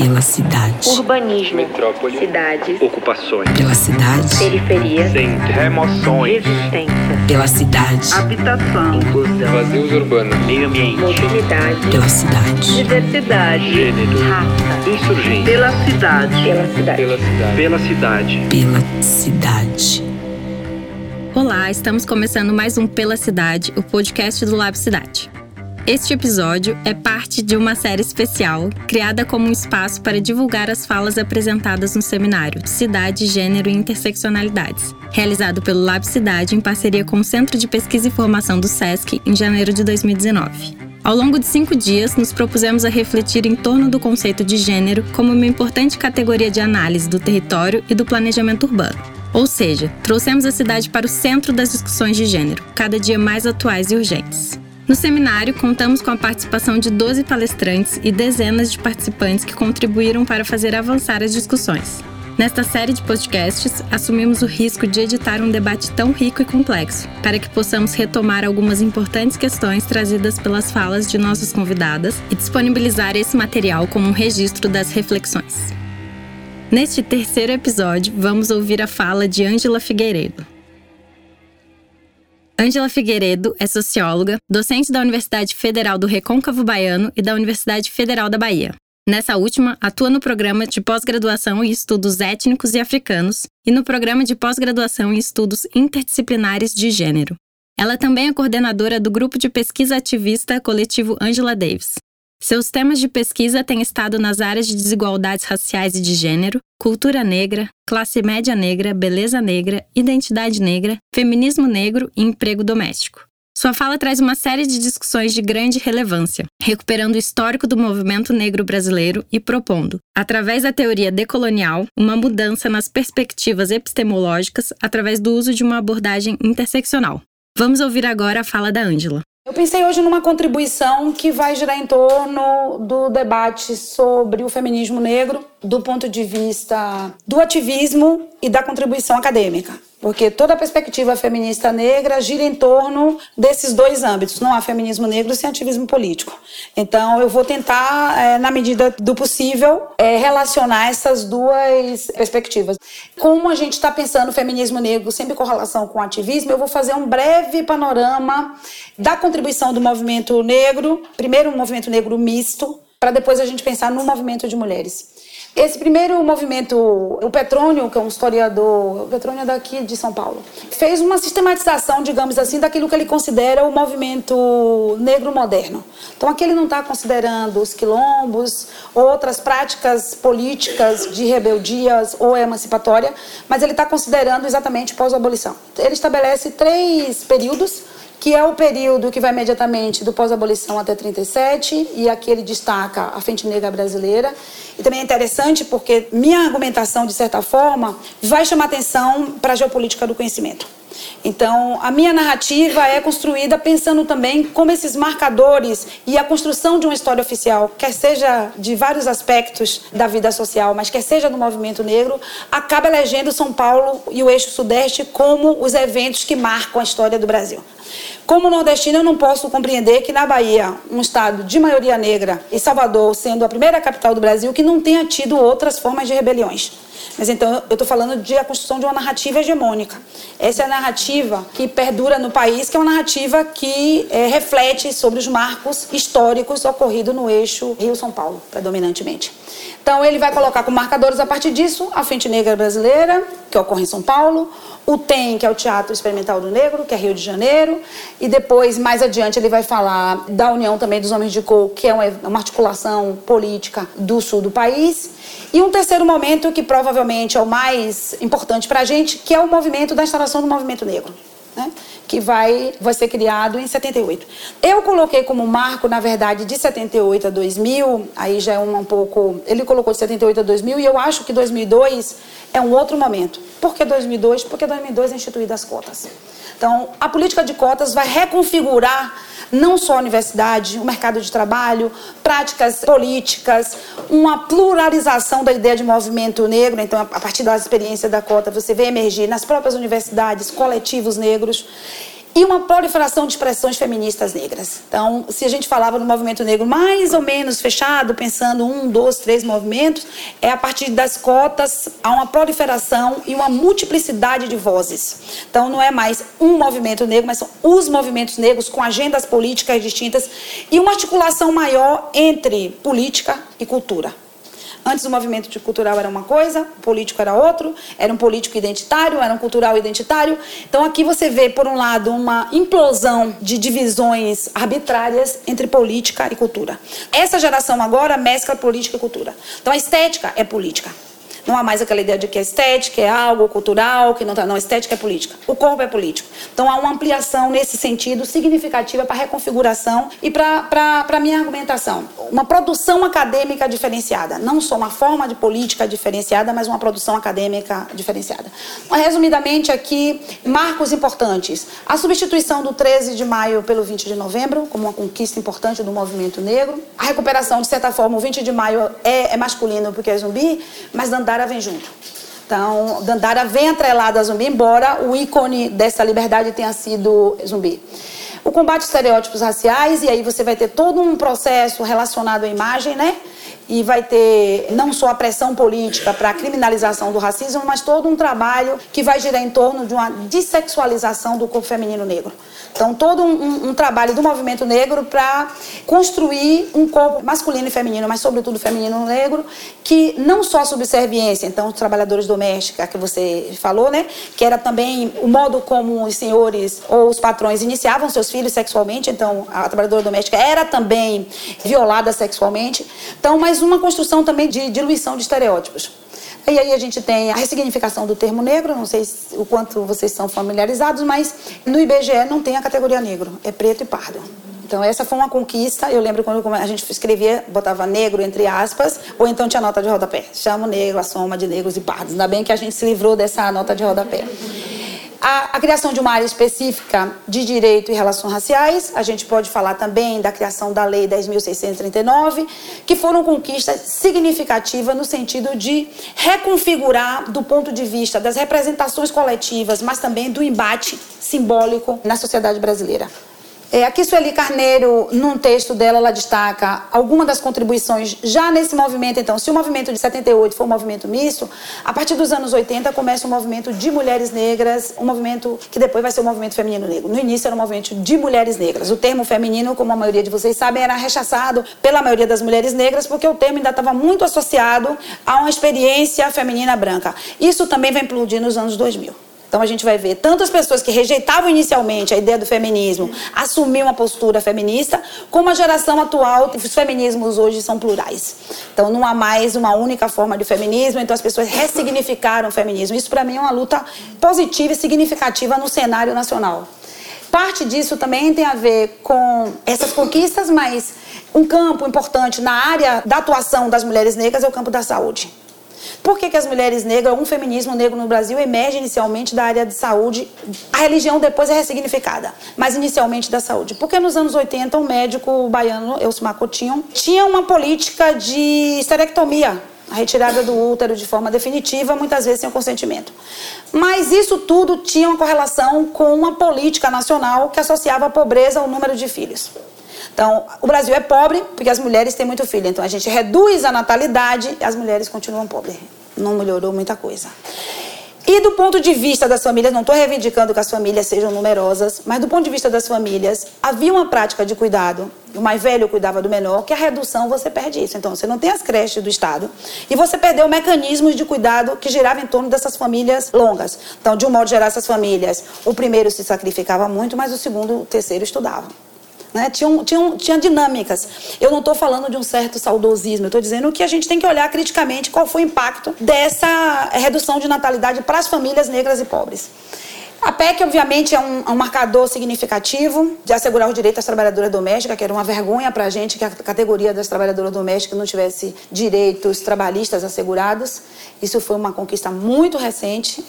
Pela cidade. Urbanismo. Metrópole. Cidades. Ocupações. Pela cidade. Periferia. Centro. Remoções. Resistência. Pela cidade. Habitação. Inclusão. Vazios urbanos. Meio ambiente. Mobilidade. Pela cidade. Diversidade. Gênero. Raça. Insurgência. Pela cidade. Pela cidade. Pela cidade. Pela cidade. Pela cidade. Olá, estamos começando mais um Pela Cidade, o podcast do Lab Cidade. Este episódio é parte de uma série especial criada como um espaço para divulgar as falas apresentadas no seminário Cidade, Gênero e Interseccionalidades, realizado pelo Lab Cidade em parceria com o Centro de Pesquisa e Formação do SESC em janeiro de 2019. Ao longo de cinco dias, nos propusemos a refletir em torno do conceito de gênero como uma importante categoria de análise do território e do planejamento urbano. Ou seja, trouxemos a cidade para o centro das discussões de gênero, cada dia mais atuais e urgentes. No seminário, contamos com a participação de 12 palestrantes e dezenas de participantes que contribuíram para fazer avançar as discussões. Nesta série de podcasts, assumimos o risco de editar um debate tão rico e complexo, para que possamos retomar algumas importantes questões trazidas pelas falas de nossas convidadas e disponibilizar esse material como um registro das reflexões. Neste terceiro episódio, vamos ouvir a fala de Ângela Figueiredo. Ângela Figueiredo é socióloga, docente da Universidade Federal do Recôncavo Baiano e da Universidade Federal da Bahia. Nessa última, atua no programa de pós-graduação em estudos étnicos e africanos e no programa de pós-graduação em estudos interdisciplinares de gênero. Ela também é coordenadora do grupo de pesquisa ativista coletivo Angela Davis. Seus temas de pesquisa têm estado nas áreas de desigualdades raciais e de gênero, cultura negra, classe média negra, beleza negra, identidade negra, feminismo negro e emprego doméstico. Sua fala traz uma série de discussões de grande relevância, recuperando o histórico do movimento negro brasileiro e propondo, através da teoria decolonial, uma mudança nas perspectivas epistemológicas através do uso de uma abordagem interseccional. Vamos ouvir agora a fala da Ângela. Eu pensei hoje numa contribuição que vai girar em torno do debate sobre o feminismo negro do ponto de vista do ativismo e da contribuição acadêmica. Porque toda a perspectiva feminista negra gira em torno desses dois âmbitos. Não há feminismo negro sem ativismo político. Então, eu vou tentar, é, na medida do possível, é, relacionar essas duas perspectivas. Como a gente está pensando o feminismo negro sempre com relação com o ativismo, eu vou fazer um breve panorama da contribuição do movimento negro. Primeiro, um movimento negro misto, para depois a gente pensar no movimento de mulheres. Esse primeiro movimento, o Petrônio, que é um historiador, o Petrônio é daqui de São Paulo, fez uma sistematização, digamos assim, daquilo que ele considera o movimento negro moderno. Então aqui ele não está considerando os quilombos, outras práticas políticas de rebeldias ou emancipatória, mas ele está considerando exatamente pós-abolição. Ele estabelece três períodos que é o período que vai imediatamente do pós-abolição até 37, e aqui ele destaca a Frente Negra Brasileira. E também é interessante porque minha argumentação, de certa forma, vai chamar atenção para a geopolítica do conhecimento. Então, a minha narrativa é construída pensando também como esses marcadores e a construção de uma história oficial, quer seja de vários aspectos da vida social, mas quer seja do movimento negro, acaba elegendo São Paulo e o eixo sudeste como os eventos que marcam a história do Brasil. Como nordestina, eu não posso compreender que na Bahia, um estado de maioria negra, e Salvador sendo a primeira capital do Brasil, que não tenha tido outras formas de rebeliões. Mas então eu estou falando de a construção de uma narrativa hegemônica. Essa é a narrativa que perdura no país, que é uma narrativa que é, reflete sobre os marcos históricos ocorridos no eixo Rio-São Paulo, predominantemente. Então ele vai colocar como marcadores a partir disso a Frente Negra Brasileira, que ocorre em São Paulo, o TEM, que é o Teatro Experimental do Negro, que é Rio de Janeiro, e depois, mais adiante, ele vai falar da União também dos Homens de Cor, que é uma articulação política do sul do país. E um terceiro momento, que provavelmente é o mais importante para a gente, que é o movimento da instalação do movimento negro. Né? que vai, vai ser criado em 78. Eu coloquei como marco, na verdade, de 78 a 2000, aí já é um, um pouco... Ele colocou de 78 a 2000 e eu acho que 2002 é um outro momento. Por que 2002? Porque 2002 é instituídas as cotas. Então, a política de cotas vai reconfigurar não só a universidade, o mercado de trabalho, práticas políticas, uma pluralização da ideia de movimento negro. Então, a partir da experiência da cota, você vê emergir nas próprias universidades coletivos negros. E uma proliferação de expressões feministas negras. Então, se a gente falava do movimento negro mais ou menos fechado, pensando um, dois, três movimentos, é a partir das cotas há uma proliferação e uma multiplicidade de vozes. Então, não é mais um movimento negro, mas são os movimentos negros com agendas políticas distintas e uma articulação maior entre política e cultura. Antes o movimento cultural era uma coisa, o político era outro, era um político identitário, era um cultural identitário. Então aqui você vê, por um lado, uma implosão de divisões arbitrárias entre política e cultura. Essa geração agora mescla política e cultura. Então a estética é política. Não há mais aquela ideia de que a estética é algo cultural, que não está. Não, estética é política. O corpo é político. Então há uma ampliação nesse sentido significativa para a reconfiguração e para a minha argumentação. Uma produção acadêmica diferenciada. Não só uma forma de política diferenciada, mas uma produção acadêmica diferenciada. Resumidamente, aqui, marcos importantes. A substituição do 13 de maio pelo 20 de novembro, como uma conquista importante do movimento negro. A recuperação, de certa forma, o 20 de maio é, é masculino porque é zumbi, mas Dandara Dandara vem junto. Então, Dandara vem atrelada a zumbi, embora o ícone dessa liberdade tenha sido zumbi. O combate a estereótipos raciais, e aí você vai ter todo um processo relacionado à imagem, né? E vai ter não só a pressão política para a criminalização do racismo, mas todo um trabalho que vai girar em torno de uma dessexualização do corpo feminino negro. Então, todo um, um, trabalho do movimento negro para construir um corpo masculino e feminino, mas sobretudo feminino negro, que não só subserviência, então, os trabalhadores domésticos, que você falou, né? Que era também o modo como os senhores ou os patrões iniciavam seus filhos sexualmente, então, a trabalhadora doméstica era também violada sexualmente. Então, uma construção também de diluição de estereótipos. E aí a gente tem a ressignificação do termo negro, não sei o quanto vocês são familiarizados, mas no IBGE não tem a categoria negro, é preto e pardo. Então essa foi uma conquista. Eu lembro quando a gente escrevia, botava negro entre aspas, ou então tinha nota de rodapé. Chama o negro, a soma de negros e pardos. Ainda bem que a gente se livrou dessa nota de rodapé. A, a, criação de uma área específica de direito e relações raciais, a gente pode falar também da criação da Lei 10.639, que foram conquistas significativas no sentido de reconfigurar, do ponto de vista das representações coletivas, mas também do embate simbólico na sociedade brasileira. É, aqui Sueli Carneiro, num texto dela, ela destaca algumas das contribuições já nesse movimento. Então, se o movimento de 78 foi um movimento misto, a partir dos anos 80 começa o um movimento de mulheres negras, um movimento que depois vai ser o um movimento feminino negro. No início era um movimento de mulheres negras. O termo feminino, como a maioria de vocês sabem, era rechaçado pela maioria das mulheres negras, porque o termo ainda estava muito associado a uma experiência feminina branca. Isso também vai implodir nos anos 2000. Então a gente vai ver tantas pessoas que rejeitavam inicialmente a ideia do feminismo assumir uma postura feminista, como a geração atual, os feminismos hoje são plurais. Então não há mais uma única forma de feminismo, então as pessoas ressignificaram o feminismo. Isso para mim é uma luta positiva e significativa no cenário nacional. Parte disso também tem a ver com essas conquistas, mas um campo importante na área da atuação das mulheres negras é o campo da saúde. Por que, que as mulheres negras, um feminismo negro no Brasil emerge inicialmente da área de saúde? A religião depois é ressignificada, mas inicialmente da saúde. Porque nos anos 80, um médico baiano, Elcio Coutinho, tinha uma política de esterectomia a retirada do útero de forma definitiva, muitas vezes sem o consentimento. Mas isso tudo tinha uma correlação com uma política nacional que associava a pobreza ao número de filhos. Então, o Brasil é pobre porque as mulheres têm muito filho. Então, a gente reduz a natalidade e as mulheres continuam pobres. Não melhorou muita coisa. E do ponto de vista das famílias, não estou reivindicando que as famílias sejam numerosas, mas do ponto de vista das famílias, havia uma prática de cuidado, o mais velho cuidava do menor, que a redução você perde isso. Então, você não tem as creches do Estado e você perdeu mecanismos de cuidado que giravam em torno dessas famílias longas. Então, de um modo geral, essas famílias, o primeiro se sacrificava muito, mas o segundo, o terceiro estudava. Né? Tinham, tinha dinâmicas. Eu não estou falando de um certo saudosismo, eu estou dizendo que a gente tem que olhar criticamente qual foi o impacto dessa redução de natalidade para as famílias negras e pobres. A PEC, obviamente, é um, é um, marcador significativo de assegurar o direito das trabalhadoras domésticas, que era uma vergonha para a gente que a categoria das trabalhadoras domésticas não tivesse direitos trabalhistas assegurados. Isso foi uma conquista muito recente.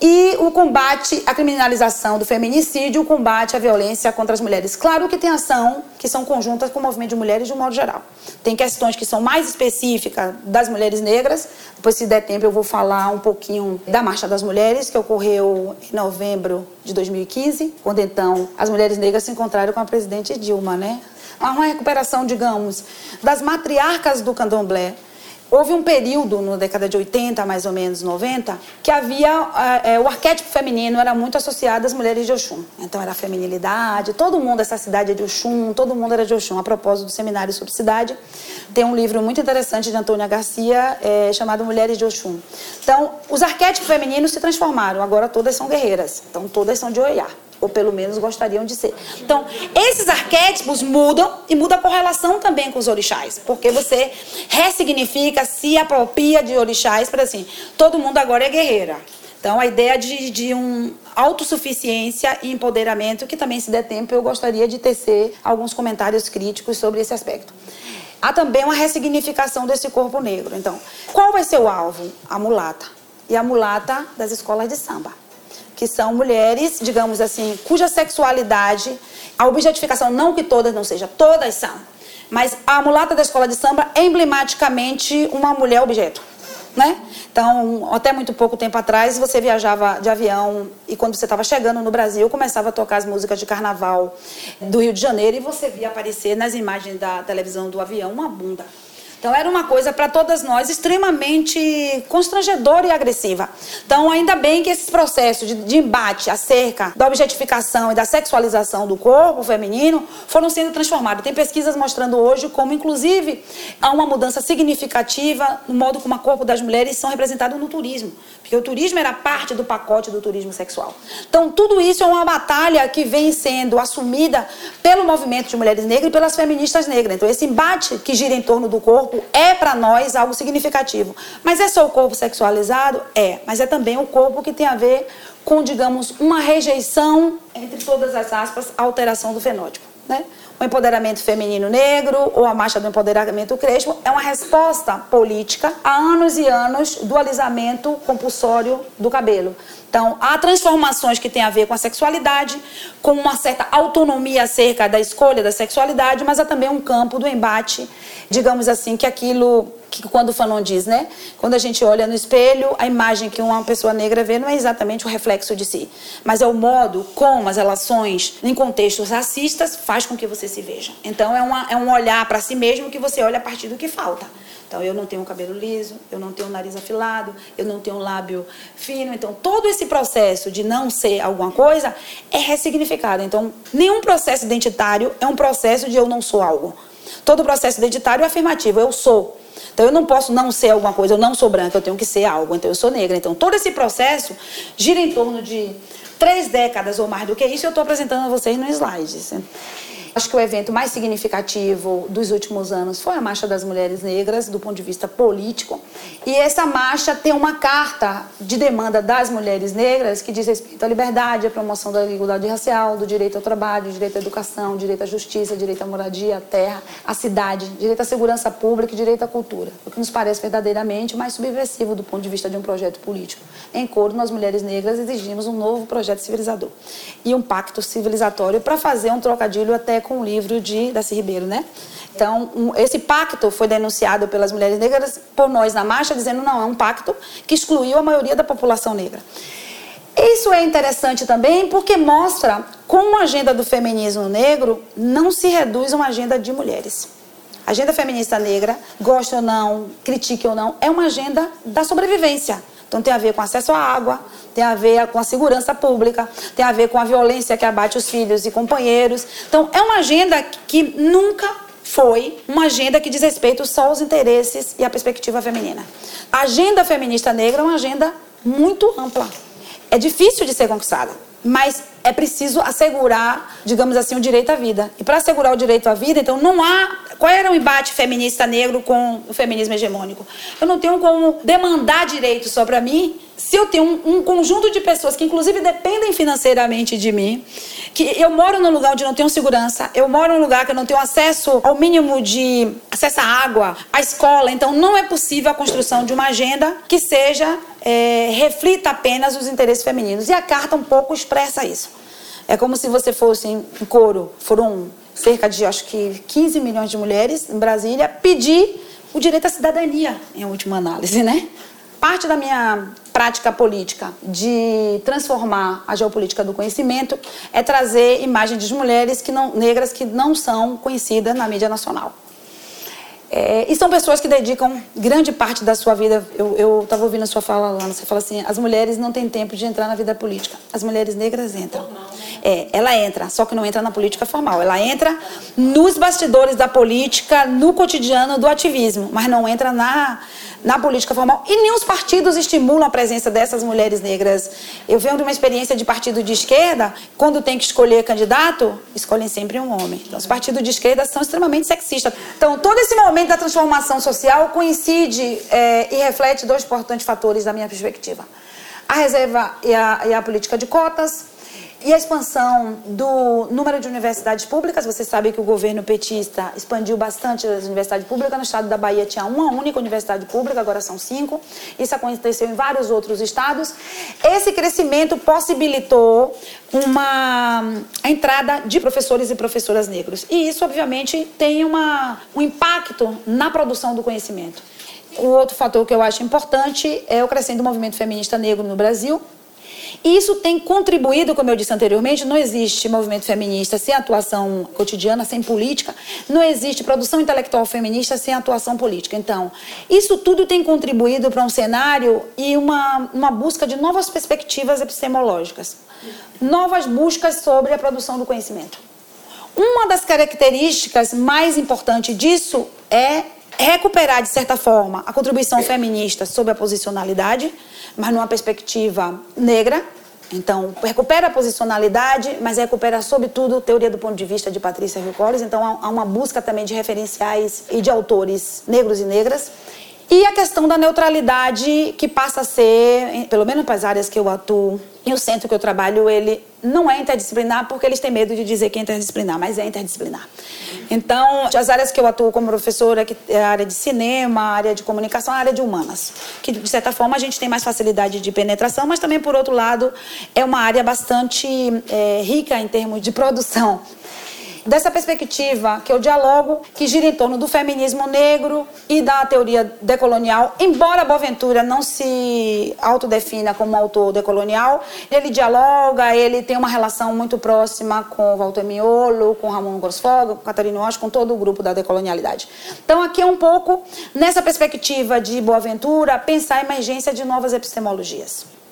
E o combate à criminalização do feminicídio, o combate à violência contra as mulheres. Claro que tem ação que são conjuntas com o movimento de mulheres de um modo geral. Tem questões que são mais específicas das mulheres negras. Depois, se der tempo, eu vou falar um pouquinho da Marcha das Mulheres, que ocorreu em novembro de 2015, quando então as mulheres negras se encontraram com a presidente Dilma, né? Uma recuperação, digamos, das matriarcas do candomblé Houve um período, na década de 80, mais ou menos 90, que havia é, o arquétipo feminino era muito associado às mulheres de Oxum. Então era a feminilidade, todo mundo, essa cidade é de Oxum, todo mundo era de Oxum. A propósito do seminário sobre cidade, tem um livro muito interessante de Antônia Garcia é, chamado Mulheres de Oxum. Então, os arquétipos femininos se transformaram, agora todas são guerreiras, então todas são de Oiá ou pelo menos gostariam de ser. Então, esses arquétipos mudam e muda a correlação também com os orixás, porque você ressignifica, se apropria de orixás para assim, todo mundo agora é guerreira. Então, a ideia de, de um autossuficiência e empoderamento, que também, se der tempo, eu gostaria de tecer alguns comentários críticos sobre esse aspecto. Há também uma ressignificação desse corpo negro. Então, qual vai ser o alvo? A mulata. E a mulata das escolas de samba que são mulheres, digamos assim, cuja sexualidade, a objetificação, não que todas não seja, todas são, mas a mulata da escola de samba é emblematicamente uma mulher objeto. Né? Então, até muito pouco tempo atrás, você viajava de avião e quando você estava chegando no Brasil, começava a tocar as músicas de carnaval do Rio de Janeiro e você via aparecer nas imagens da televisão do avião uma bunda. Então era uma coisa para todas nós extremamente constrangedora e agressiva. Então ainda bem que esses processos de, de, embate acerca da objetificação e da sexualização do corpo feminino foram sendo transformados. Tem pesquisas mostrando hoje como inclusive há uma mudança significativa no modo como o corpo das mulheres são representados no turismo, porque o turismo era parte do pacote do turismo sexual. Então tudo isso é uma batalha que vem sendo assumida pelo movimento de mulheres negras e pelas feministas negras. Então esse embate que gira em torno do corpo corpo é para nós algo significativo. Mas é só o corpo sexualizado? É. Mas é também o corpo que tem a ver com, digamos, uma rejeição, entre todas as aspas, alteração do fenótipo. Né? O empoderamento feminino negro ou a marcha do empoderamento crespo é uma resposta política a anos e anos do alisamento compulsório do cabelo. Então, há transformações que têm a ver com a sexualidade, com uma certa autonomia acerca da escolha da sexualidade, mas há também um campo do embate, digamos assim, que aquilo que quando o Fanon diz, né? Quando a gente olha no espelho, a imagem que uma pessoa negra vê não é exatamente o reflexo de si, mas é o modo como as relações em contextos racistas faz com que você se veja. Então, é, uma, é um olhar para si mesmo que você olha a partir do que falta. Então, eu não tenho cabelo liso, eu não tenho nariz afilado, eu não tenho lábio fino. Então, todo esse processo de não ser alguma coisa é ressignificado. Então, nenhum processo identitário é um processo de eu não sou algo. Todo processo identitário é afirmativo, eu sou. Então eu não posso não ser alguma coisa, eu não sou branca, eu tenho que ser algo, então eu sou negra. Então todo esse processo gira em torno de três décadas ou mais do que isso, eu estou apresentando a vocês no slide. Acho que o evento mais significativo dos últimos anos foi a Marcha das Mulheres Negras, do ponto de vista político. E essa marcha tem uma carta de demanda das mulheres negras que diz respeito à liberdade, à promoção da igualdade racial, do direito ao trabalho, direito à educação, direito à justiça, direito à moradia, à terra, à cidade, direito à segurança pública e direito à cultura. O que nos parece verdadeiramente mais subversivo do ponto de vista de um projeto político. Em coro, nós mulheres negras exigimos um novo projeto civilizador e um pacto civilizatório para fazer um trocadilho até com o livro de Darcy Ribeiro, né? Então, um, esse pacto foi denunciado pelas mulheres negras por nós na marcha, dizendo não, é um pacto que excluiu a maioria da população negra. Isso é interessante também porque mostra como a agenda do feminismo negro não se reduz a uma agenda de mulheres. A agenda feminista negra, goste ou não, critique ou não, é uma agenda da sobrevivência. Então tem a ver com acesso à água, tem a ver com a segurança pública, tem a ver com a violência que abate os filhos e companheiros. Então é uma agenda que nunca foi uma agenda que diz respeito só aos interesses e à perspectiva feminina. A agenda feminista negra é uma agenda muito ampla. É difícil de ser conquistada, mas é preciso assegurar, digamos assim, o direito à vida. E para assegurar o direito à vida, então não há. Qual era o embate feminista negro com o feminismo hegemônico? Eu não tenho como demandar direito só para mim se eu tenho um, um, conjunto de pessoas que, inclusive, dependem financeiramente de mim, que eu moro num lugar onde não tenho segurança, eu moro num lugar que eu não tenho acesso ao mínimo de acesso à água, à escola, então não é possível a construção de uma agenda que seja é, reflita apenas os interesses femininos. E a carta um pouco expressa isso. É como se você fosse em coro, foram cerca de acho que 15 milhões de mulheres em Brasília pedir o direito à cidadania, em última análise, né? Parte da minha prática política de transformar a geopolítica do conhecimento é trazer imagens de mulheres que não, negras que não são conhecidas na mídia nacional. É, e são pessoas que dedicam grande parte da sua vida. Eu estava ouvindo a sua fala, Lana, você fala assim: as mulheres não têm tempo de entrar na vida política. As mulheres negras entram. É, ela entra, só que não entra na política formal. Ela entra nos bastidores da política, no cotidiano do ativismo, mas não entra na, na política formal. E nem os partidos estimulam a presença dessas mulheres negras. Eu venho de uma experiência de partido de esquerda, quando tem que escolher candidato, escolhem sempre um homem. Então, os partidos de esquerda são extremamente sexistas. Então, todo esse momento da transformação social coincide é, e reflete dois importantes fatores da minha perspectiva. A reserva e a, e a política de cotas, e a expansão do número de universidades públicas, você sabe que o governo petista expandiu bastante as universidades públicas. No estado da Bahia tinha uma única universidade pública, agora são cinco. Isso aconteceu em vários outros estados. Esse crescimento possibilitou uma entrada de professores e professoras negros. E isso, obviamente, tem uma, um impacto na produção do conhecimento. O outro fator que eu acho importante é o crescente movimento feminista negro no Brasil, e isso tem contribuído, como eu disse anteriormente, não existe movimento feminista sem atuação cotidiana, sem política, não existe produção intelectual feminista sem atuação política. Então, isso tudo tem contribuído para um cenário e uma, uma busca de novas perspectivas epistemológicas, novas buscas sobre a produção do conhecimento. Uma das características mais importantes disso é recuperar, de certa forma, a contribuição feminista sobre a posicionalidade, mas numa perspectiva negra. Então, recupera a posicionalidade, mas recupera, sobretudo, teoria do ponto de vista de Patrícia Hill Collins. Então, há uma busca também de referenciais e de autores negros e negras. E a questão da neutralidade, que passa a ser, pelo menos para as áreas que eu atuo, e o centro que eu trabalho, ele não é interdisciplinar porque eles têm medo de dizer que é interdisciplinar, mas é interdisciplinar. Então, as áreas que eu atuo como professora, que é a área de cinema, a área de comunicação, a área de humanas, que de certa forma a gente tem mais facilidade de penetração, mas também, por outro lado, é uma área bastante é, rica em termos de produção dessa perspectiva que eu dialogo, que gira em torno do feminismo negro e da teoria decolonial, embora Boaventura não se autodefina como autor decolonial, ele dialoga, ele tem uma relação muito próxima com Walter Miolo, com Ramon Grosfogo, com Catarina Walsh, com todo o grupo da decolonialidade. Então aqui é um pouco nessa perspectiva de Boaventura pensar a emergência de novas epistemologias.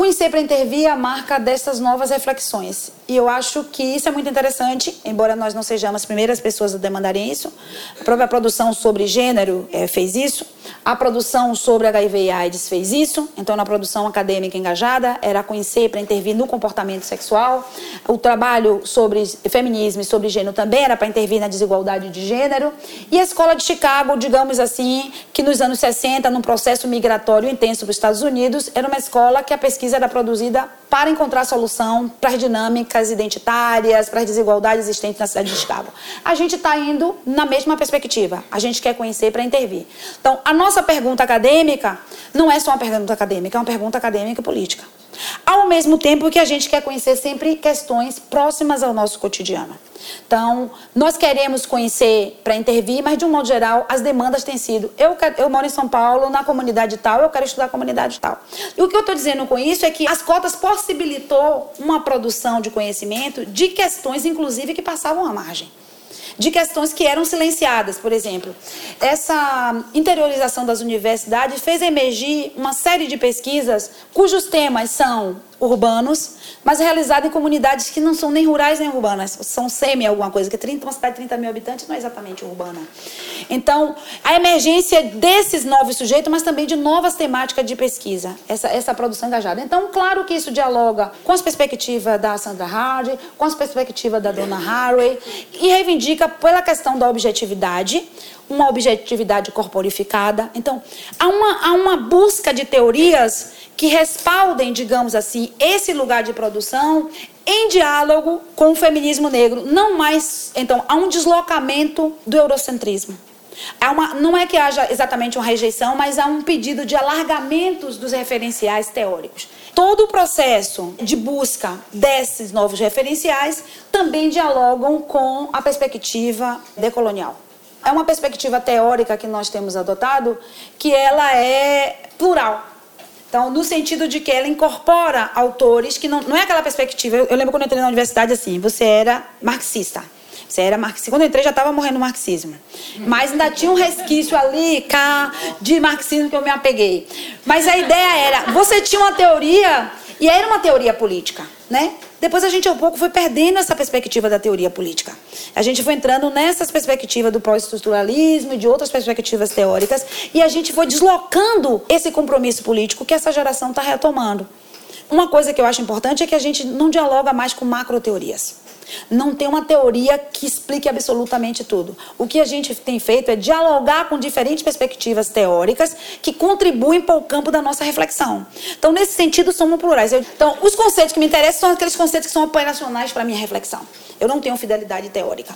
Conhecer para intervir a marca dessas novas reflexões. E eu acho que isso é muito interessante, embora nós não sejamos as primeiras pessoas a demandarem isso. A própria produção sobre gênero é, fez isso. A produção sobre HIV e AIDS fez isso. Então, na produção acadêmica engajada, era conhecer para intervir no comportamento sexual. O trabalho sobre feminismo e sobre gênero também era para intervir na desigualdade de gênero. E a escola de Chicago, digamos assim, que nos anos 60, num processo migratório intenso para os Estados Unidos, era uma escola que a pesquisa era produzida para encontrar solução para as dinâmicas identitárias, para as desigualdades existentes na cidade de Chicago. A gente está indo na mesma perspectiva. A gente quer conhecer para intervir. Então, a nossa pergunta acadêmica não é só uma pergunta acadêmica, é uma pergunta acadêmica e política. Ao mesmo tempo que a gente quer conhecer sempre questões próximas ao nosso cotidiano. Então, nós queremos conhecer para intervir, mas de um modo geral, as demandas têm sido: eu, quero, eu moro em São Paulo, na comunidade tal, eu quero estudar a comunidade tal. E o que eu estou dizendo com isso é que as cotas possibilitou uma produção de conhecimento de questões, inclusive, que passavam à margem de questões que eram silenciadas. Por exemplo, essa interiorização das universidades fez emergir uma série de pesquisas cujos temas são urbanos, mas realizado em comunidades que não são nem rurais nem urbanas, são semi alguma coisa, que 30, uma cidade de 30 mil habitantes não é exatamente urbana. Então, a emergência desses novos sujeitos, mas também de novas temáticas de pesquisa, essa, essa produção engajada. Então, claro que isso dialoga com as perspectivas da Sandra Hardy, com as perspectivas da Donna Haraway, e reivindica pela questão da objetividade, uma objetividade corporificada. Então, há uma, há uma busca de teorias que respaldem, digamos assim, esse lugar de produção em diálogo com o feminismo negro. Não mais. Então, há um deslocamento do eurocentrismo. Há uma, não é que haja exatamente uma rejeição, mas há um pedido de alargamentos dos referenciais teóricos. Todo o processo de busca desses novos referenciais também dialogam com a perspectiva decolonial. É uma perspectiva teórica que nós temos adotado que ela é plural. Então, no sentido de que ela incorpora autores que não, não é aquela perspectiva. Eu, eu lembro quando eu entrei na universidade assim, você era marxista. Você era marxista. Quando eu entrei já estava morrendo o marxismo. Mas ainda tinha um resquício ali, cá, de marxismo que eu me apeguei. Mas a ideia era, você tinha uma teoria, e era uma teoria política, né? Depois a gente, ao pouco, foi perdendo essa perspectiva da teoria política. A gente foi entrando nessas perspectivas do pós-estruturalismo e de outras perspectivas teóricas, e a gente foi deslocando esse compromisso político que essa geração está retomando. Uma coisa que eu acho importante é que a gente não dialoga mais com macroteorias. Não tem uma teoria que explique absolutamente tudo. O que a gente tem feito é dialogar com diferentes perspectivas teóricas que contribuem para o campo da nossa reflexão. Então, nesse sentido, somos plurais. então, os conceitos que me interessam são aqueles conceitos que são operacionais para a minha reflexão. Eu não tenho fidelidade teórica.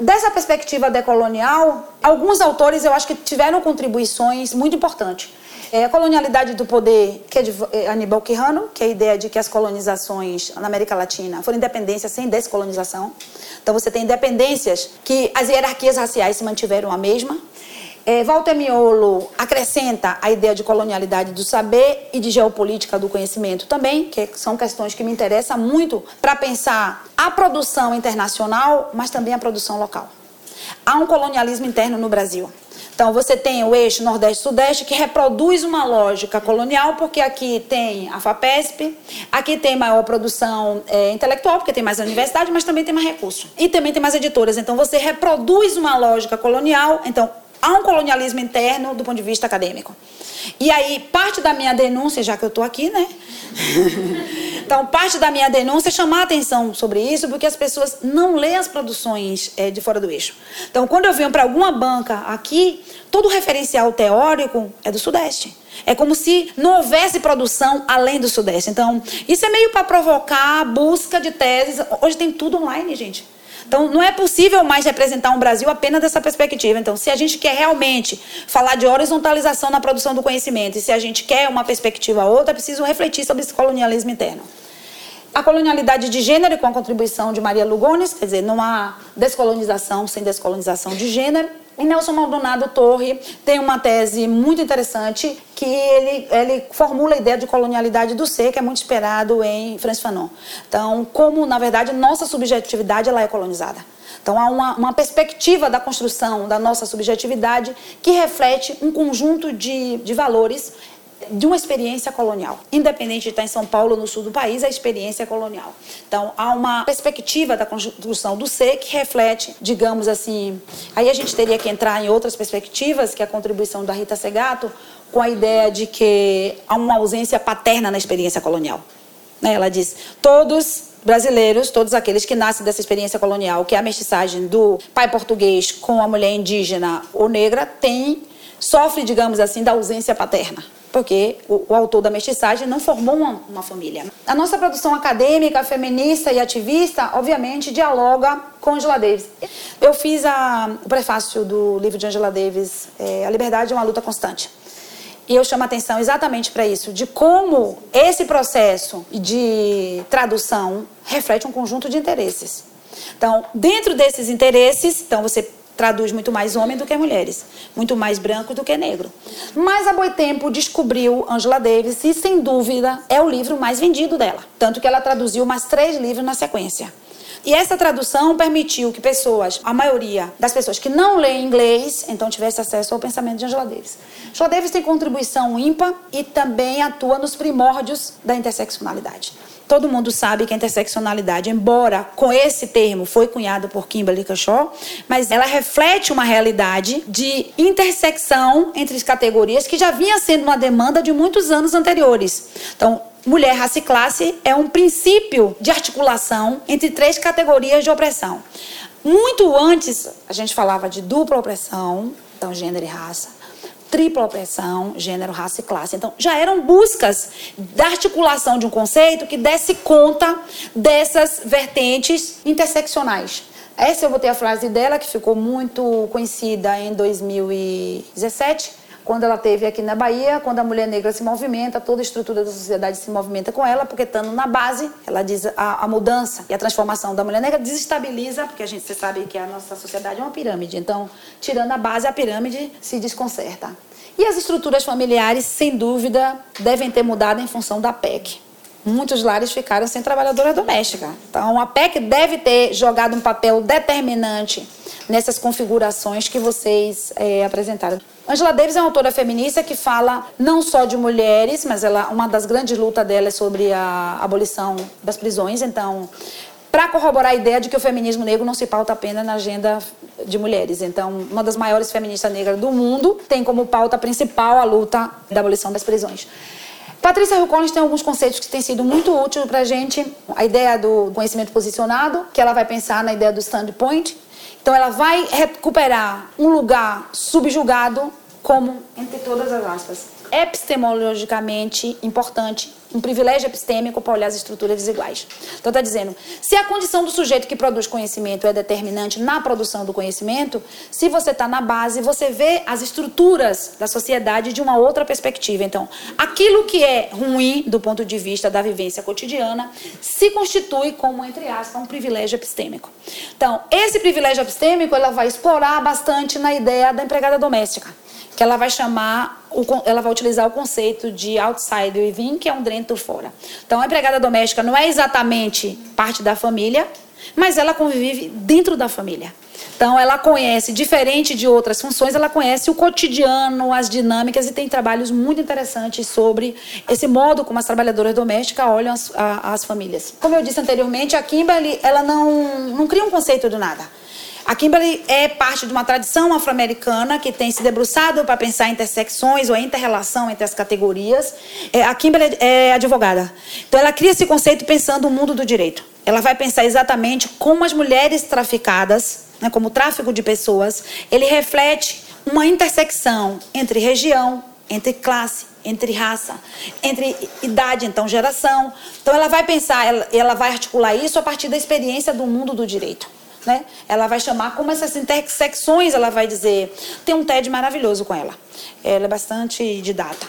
Dessa perspectiva decolonial, alguns autores eu acho que tiveram contribuições muito importantes. É, a colonialidade do poder, que é de é, Aníbal Quijano, que é a ideia de que as colonizações na América Latina foram independências sem descolonização. Então você tem independências que as hierarquias raciais se mantiveram a mesma. É, Walter Miolo acrescenta a ideia de colonialidade do saber e de geopolítica do conhecimento também, que são questões que me interessam muito para pensar a produção internacional, mas também a produção local. Há um colonialismo interno no Brasil. Então, você tem o eixo Nordeste-Sudeste que reproduz uma lógica colonial, porque aqui tem a FAPESP, aqui tem maior produção é, intelectual, porque tem mais universidade, mas também tem mais recurso. E também tem mais editoras. Então, você reproduz uma lógica colonial. Então, há um colonialismo interno do ponto de vista acadêmico. E aí, parte da minha denúncia, já que eu estou aqui, né? então, parte da minha denúncia é chamar atenção sobre isso, porque as pessoas não lêem as produções é, de fora do eixo. Então, quando eu venho para alguma banca aqui, todo referencial teórico é do Sudeste. É como se não houvesse produção além do Sudeste. Então, isso é meio para provocar a busca de teses. Hoje tem tudo online, gente. Então, não é possível mais representar um Brasil apenas dessa perspectiva. Então, se a gente quer realmente falar de horizontalização na produção do conhecimento e se a gente quer uma perspectiva outra, é preciso refletir sobre esse colonialismo interno. A colonialidade de gênero, com a contribuição de Maria Lugones, quer dizer, não há descolonização sem descolonização de gênero. E Nelson Maldonado Torre tem uma tese muito interessante que ele, ele formula a ideia de colonialidade do ser, que é muito esperado em Francis Fanon. Então, como, na verdade, nossa subjetividade ela é colonizada. Então, há uma, uma perspectiva da construção da nossa subjetividade que reflete um conjunto de, de valores de uma experiência colonial. Independente de estar em São Paulo ou no sul do país, a experiência é colonial. Então, há uma perspectiva da construção do ser que reflete, digamos assim. Aí a gente teria que entrar em outras perspectivas, que é a contribuição da Rita Segato, com a ideia de que há uma ausência paterna na experiência colonial. Né? Ela diz: todos brasileiros, todos aqueles que nascem dessa experiência colonial, que é a mestiçagem do pai português com a mulher indígena ou negra, tem, sofre, digamos assim, da ausência paterna porque o, o, autor da mestiçagem não formou uma, uma, família. A nossa produção acadêmica, feminista e ativista, obviamente, dialoga com Angela Davis. Eu fiz a, o prefácio do livro de Angela Davis, é, A Liberdade é uma Luta Constante. E eu chamo a atenção exatamente para isso, de como esse processo de tradução reflete um conjunto de interesses. Então, dentro desses interesses, então você traduz muito mais homem do que mulheres, muito mais branco do que negro. Mas a Boitempo descobriu Angela Davis e, sem dúvida, é o livro mais vendido dela. Tanto que ela traduziu mais três livros na sequência. E essa tradução permitiu que pessoas, a maioria das pessoas que não leem inglês, então tivesse acesso ao pensamento de Angela Davis. Angela Davis tem contribuição ímpar e também atua nos primórdios da interseccionalidade. Todo mundo sabe que a interseccionalidade, embora com esse termo foi cunhado por Kimberly Crenshaw, mas ela reflete uma realidade de intersecção entre as categorias que já vinha sendo uma demanda de muitos anos anteriores. Então, mulher, raça e classe é um princípio de articulação entre três categorias de opressão. Muito antes, a gente falava de dupla opressão, então gênero e raça tripla opressão, gênero, raça e classe. Então, já eram buscas da articulação de um conceito que desse conta dessas vertentes interseccionais. Essa eu botei a frase dela, que ficou muito conhecida em 2017, quando ela teve aqui na Bahia, quando a mulher negra se movimenta, toda a estrutura da sociedade se movimenta com ela, porque estando na base, ela diz a, a mudança e a transformação da mulher negra desestabiliza, porque a gente sabe que a nossa sociedade é uma pirâmide, então tirando a base, a pirâmide se desconcerta. E as estruturas familiares, sem dúvida, devem ter mudado em função da PEC muitos lares ficaram sem trabalhadora doméstica. Então, a PEC deve ter jogado um papel determinante nessas configurações que vocês é, apresentaram. Angela Davis é uma autora feminista que fala não só de mulheres, mas ela, uma das grandes lutas dela é sobre a abolição das prisões. Então, para corroborar a ideia de que o feminismo negro não se pauta apenas na agenda de mulheres. Então, uma das maiores feministas negras do mundo tem como pauta principal a luta da abolição das prisões. Patrícia Hill Collins tem alguns conceitos que têm sido muito úteis para a gente. A ideia do conhecimento posicionado, que ela vai pensar na ideia do standpoint, então ela vai recuperar um lugar subjugado como, entre todas as aspas, epistemologicamente importante um privilégio epistêmico para olhar as estruturas desiguais. Então está dizendo, se a condição do sujeito que produz conhecimento é determinante na produção do conhecimento, se você está na base, você vê as estruturas da sociedade de uma outra perspectiva. Então, aquilo que é ruim do ponto de vista da vivência cotidiana se constitui como, entre aspas, um privilégio epistêmico. Então, esse privilégio epistêmico ela vai explorar bastante na ideia da empregada doméstica que ela vai chamar, ela vai utilizar o conceito de outside within, que é um dentro fora. Então, a empregada doméstica não é exatamente parte da família, mas ela convive dentro da família. Então, ela conhece, diferente de outras funções, ela conhece o cotidiano, as dinâmicas e tem trabalhos muito interessantes sobre esse modo como as trabalhadoras domésticas olham as, a, as famílias. Como eu disse anteriormente, a Kimberly ela não, não cria um conceito do nada. A Kimberly é parte de uma tradição afro-americana que tem se debruçado para pensar intersecções ou a interrelação entre as categorias. É, a Kimberly é advogada. Então, ela cria esse conceito pensando o mundo do direito. Ela vai pensar exatamente como as mulheres traficadas, né, como o tráfico de pessoas, ele reflete uma intersecção entre região, entre classe, entre raça, entre idade, então geração. Então ela vai pensar, ela, ela vai articular isso a partir da experiência do mundo do direito. Né? Ela vai chamar como essas intersecções, ela vai dizer. Tem um TED maravilhoso com ela. Ela é bastante didata.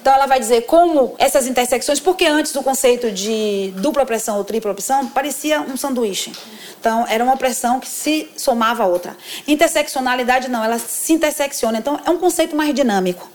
Então ela vai dizer como essas intersecções, porque antes o conceito de dupla opressão ou tripla opressão parecia um sanduíche. Então era uma opressão que se somava a outra. Interseccionalidade não, ela se intersecciona. Então é um conceito mais dinâmico.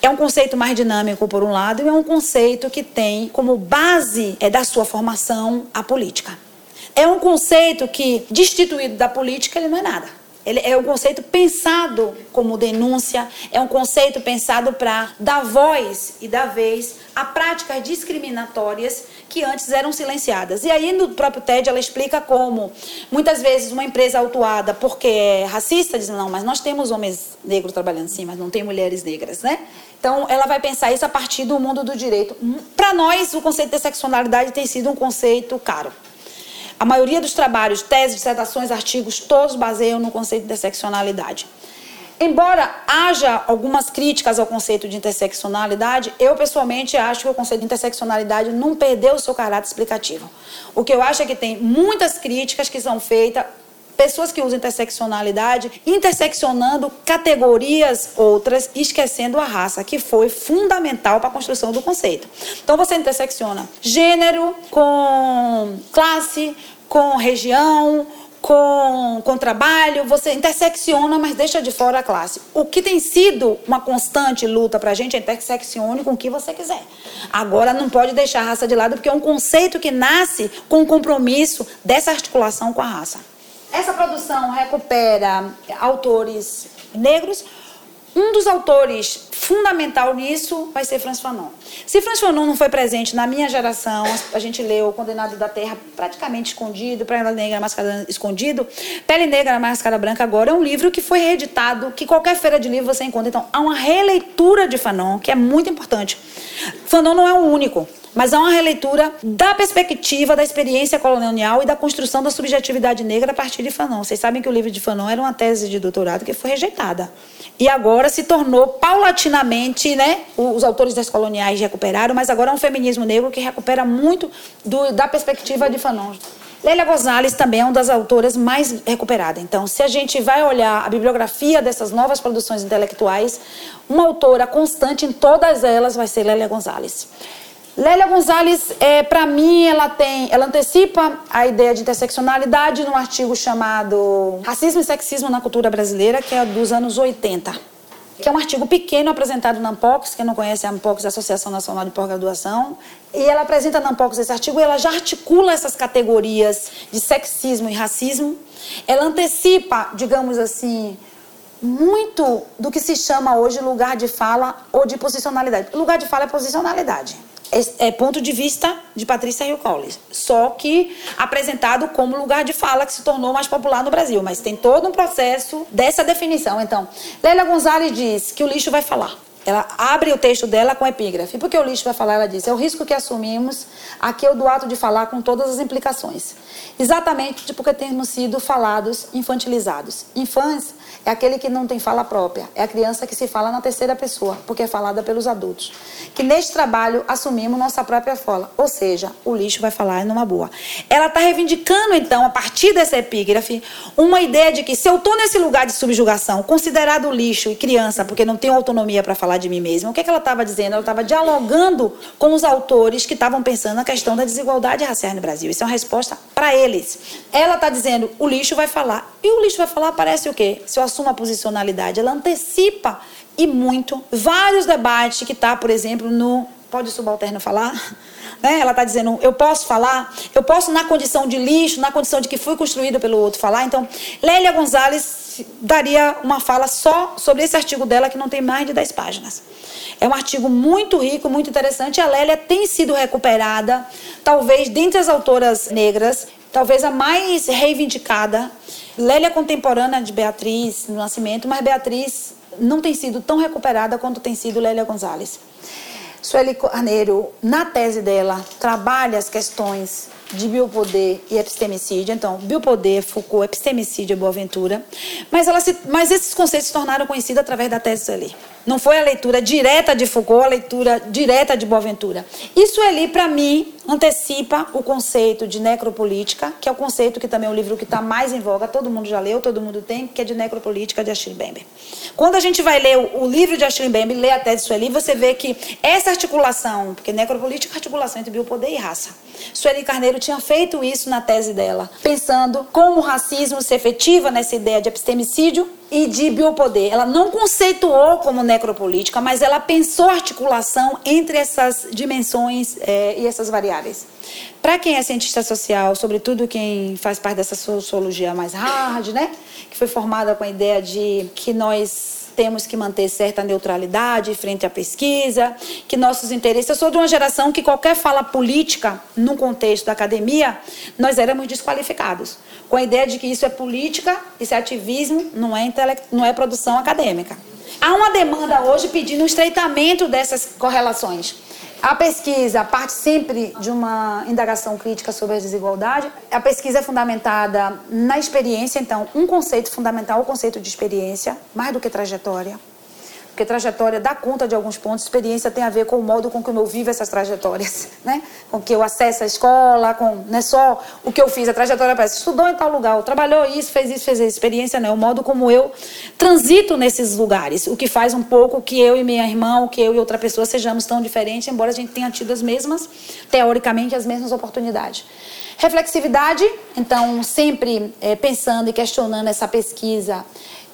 É um conceito mais dinâmico, por um lado, e é um conceito que tem como base é, da sua formação a política é um conceito que, destituído da política, ele não é nada. Ele é um conceito pensado como denúncia, é um conceito pensado para dar voz e dar vez a práticas discriminatórias que antes eram silenciadas. E aí no próprio TED ela explica como muitas vezes uma empresa autuada porque é racista diz não, mas nós temos homens negros trabalhando sim, mas não tem mulheres negras, né? Então ela vai pensar isso a partir do mundo do direito. Para nós o conceito de sexualidade tem sido um conceito caro. A maioria dos trabalhos, teses, dissertações, artigos, todos baseiam no conceito de interseccionalidade. Embora haja algumas críticas ao conceito de interseccionalidade, eu pessoalmente acho que o conceito de interseccionalidade não perdeu o seu caráter explicativo. O que eu acho é que tem muitas críticas que são feitas pessoas que usam interseccionalidade, interseccionando categorias outras, esquecendo a raça, que foi fundamental para a construção do conceito. Então você intersecciona gênero com classe, com região, com, com trabalho, você intersecciona, mas deixa de fora a classe. O que tem sido uma constante luta para a gente é interseccione com o que você quiser. Agora não pode deixar a raça de lado, porque é um conceito que nasce com o compromisso dessa articulação com a raça. Essa produção recupera autores negros, um dos autores fundamental nisso vai ser Franz Fanon. Se Franz Fanon não foi presente na minha geração, a gente leu Condenado da Terra praticamente escondido, Pele Negra, Máscara Escondido, Pele Negra, Máscara Branca agora é um livro que foi reeditado, que qualquer feira de livro você encontra. Então, há uma releitura de Fanon, que é muito importante. Fanon não é o único mas é uma releitura da perspectiva da experiência colonial e da construção da subjetividade negra a partir de Fanon. Vocês sabem que o livro de Fanon era uma tese de doutorado que foi rejeitada. E agora se tornou paulatinamente, né? Os autores das coloniais recuperaram, mas agora é um feminismo negro que recupera muito do, da perspectiva de Fanon. Lélia Gonzalez também é uma das autoras mais recuperadas. Então, se a gente vai olhar a bibliografia dessas novas produções intelectuais, uma autora constante em todas elas vai ser Lélia Gonzalez. Lélia Gonzalez, é, para mim, ela tem, ela antecipa a ideia de interseccionalidade num artigo chamado Racismo e Sexismo na Cultura Brasileira, que é dos anos 80. Que é um artigo pequeno apresentado na Ampox, quem não conhece a Ampox, a Associação Nacional de Pós-Graduação. E ela apresenta na Ampox esse artigo e ela já articula essas categorias de sexismo e racismo. Ela antecipa, digamos assim, muito do que se chama hoje lugar de fala ou de posicionalidade. Lugar de fala é posicionalidade é, ponto de vista de Patrícia Hill Collins, só que apresentado como lugar de fala que se tornou mais popular no Brasil, mas tem todo um processo dessa definição. Então, Lélia Gonzalez diz que o lixo vai falar. Ela abre o texto dela com epígrafe. Porque o lixo vai falar, ela diz, é o risco que assumimos, aqui é o do ato de falar com todas as implicações. Exatamente porque temos sido falados infantilizados. Infância é aquele que não tem fala própria, é a criança que se fala na terceira pessoa, porque é falada pelos adultos. Que neste trabalho assumimos nossa própria fala, ou seja, o lixo vai falar numa boa. Ela está reivindicando, então, a partir dessa epígrafe, uma ideia de que se eu estou nesse lugar de subjugação, considerado lixo e criança, porque não tenho autonomia para falar de mim mesma, o que, é que ela estava dizendo? Ela estava dialogando com os autores que estavam pensando na questão da desigualdade racial no Brasil. Isso é uma resposta para eles. Ela está dizendo, o lixo vai falar. E o lixo vai falar parece o quê? Se eu assumo a posicionalidade, ela antecipa e muito vários debates que está, por exemplo, no pode o subalterno falar? Né? Ela está dizendo, eu posso falar, eu posso na condição de lixo, na condição de que fui construída pelo outro falar. Então, Lélia Gonzalez daria uma fala só sobre esse artigo dela que não tem mais de 10 páginas. É um artigo muito rico, muito interessante. A Lélia tem sido recuperada, talvez dentre as autoras negras, talvez a mais reivindicada Lélia é contemporânea de Beatriz no Nascimento, mas Beatriz não tem sido tão recuperada quanto tem sido Lélia Gonzalez. Sueli Carneiro, na tese dela, trabalha as questões de biopoder e epistemicídio. Então, biopoder, Foucault, epistemicídio e Boaventura. Mas, ela se, mas esses conceitos se tornaram conhecidos através da tese Sueli. Não foi a leitura direta de Foucault, a leitura direta de Boaventura. Isso ali, para mim, antecipa o conceito de necropolítica, que é o conceito que também é o livro que está mais em voga, todo mundo já leu, todo mundo tem, que é de necropolítica de Achille Mbembe. Quando a gente vai ler o, o livro de Achille Mbembe, ler a tese Sueli, você vê que essa articulação, porque necropolítica é articulação entre biopoder e raça. Sueli Carneiro tinha feito isso na tese dela, pensando como o racismo se efetiva nessa ideia de epistemicídio e de biopoder. Ela não conceituou como necropolítica, mas ela pensou articulação entre essas dimensões é, e essas variáveis. Para quem é cientista social, sobretudo quem faz parte dessa sociologia mais hard, né, que foi formada com a ideia de que nós temos que manter certa neutralidade frente à pesquisa, que nossos interesses. Eu sou de uma geração que qualquer fala política, num contexto da academia, nós éramos desqualificados. Com a ideia de que isso é política, isso é ativismo, não é, intelect... não é produção acadêmica. Há uma demanda hoje pedindo um estreitamento dessas correlações. A pesquisa parte sempre de uma indagação crítica sobre a desigualdade. A pesquisa é fundamentada na experiência, então, um conceito fundamental, o conceito de experiência, mais do que trajetória porque trajetória dá conta de alguns pontos, experiência tem a ver com o modo com que eu vivo essas trajetórias, né? Com que eu acesso a escola, com não é só o que eu fiz, a trajetória parece, estudou em tal lugar, trabalhou isso, fez isso, fez isso, experiência não, é o modo como eu transito nesses lugares, o que faz um pouco que eu e minha irmã, que eu e outra pessoa sejamos tão diferentes, embora a gente tenha tido as mesmas, teoricamente, as mesmas oportunidades. Reflexividade, então, sempre é, pensando e questionando essa pesquisa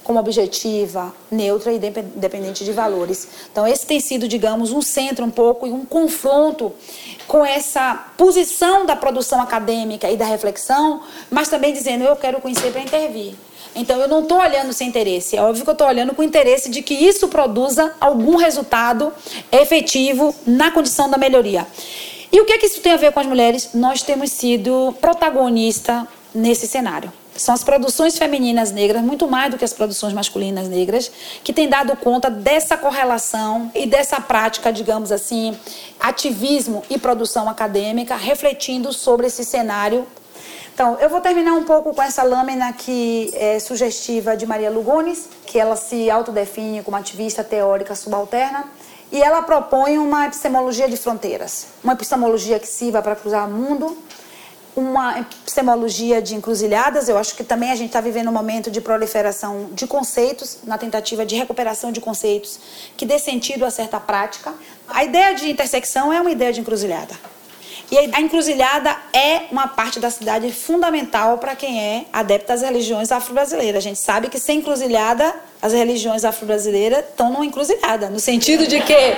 como objetiva, neutra e independente de valores. Então, esse tem sido, digamos, um centro um pouco e um confronto com essa posição da produção acadêmica e da reflexão, mas também dizendo eu quero conhecer para intervir. Então, eu não estou olhando sem interesse. É óbvio que eu estou olhando com interesse de que isso produza algum resultado efetivo na condição da melhoria. E o que, é que isso tem a ver com as mulheres? Nós temos sido protagonista nesse cenário. São as produções femininas negras, muito mais do que as produções masculinas negras, que têm dado conta dessa correlação e dessa prática, digamos assim, ativismo e produção acadêmica, refletindo sobre esse cenário. Então, eu vou terminar um pouco com essa lâmina que é sugestiva de Maria Lugones, que ela se autodefine como ativista teórica subalterna, e ela propõe uma epistemologia de fronteiras, uma epistemologia que sirva para cruzar o mundo, uma epistemologia de encruzilhadas. Eu acho que também a gente está vivendo um momento de proliferação de conceitos, na tentativa de recuperação de conceitos que dê sentido a certa prática. A ideia de intersecção é uma ideia de encruzilhada. E a encruzilhada é uma parte da cidade fundamental para quem é adepto às religiões afro-brasileiras. A gente sabe que sem encruzilhada, as religiões afro-brasileiras estão numa encruzilhada, no sentido de que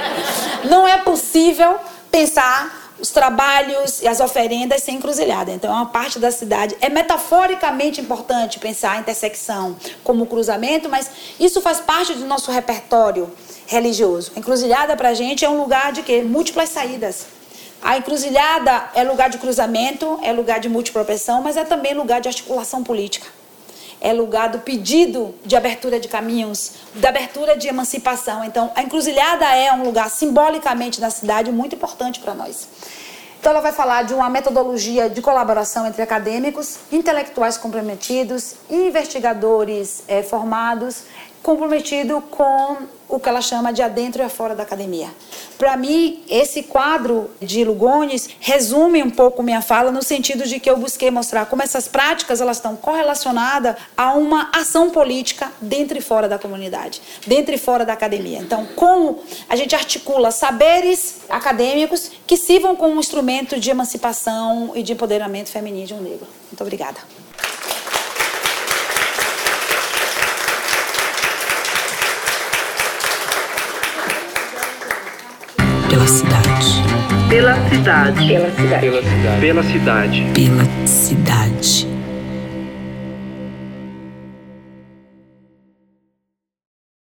não é possível pensar os trabalhos e as oferendas sem encruzilhada. Então, é uma parte da cidade. É metaforicamente importante pensar a intersecção como cruzamento, mas isso faz parte do nosso repertório religioso. A encruzilhada, para a gente, é um lugar de quê? Múltiplas saídas. A encruzilhada é lugar de cruzamento, é lugar de multipropressão, mas é também lugar de articulação política. É lugar do pedido de abertura de caminhos, da abertura de emancipação. Então, a encruzilhada é um lugar simbolicamente na cidade muito importante para nós. Então, ela vai falar de uma metodologia de colaboração entre acadêmicos, intelectuais comprometidos, investigadores é, formados comprometido com o que ela chama de adentro e afora da academia. Para mim, esse quadro de Lugones resume um pouco minha fala no sentido de que eu busquei mostrar como essas práticas elas estão correlacionadas a uma ação política dentro e fora da comunidade, dentro e fora da academia. Então, como a gente articula saberes acadêmicos que sirvam como um instrumento de emancipação e de empoderamento feminino de um negro. Muito obrigada. Pela cidade. Pela cidade. Pela cidade. Pela cidade. Pela cidade.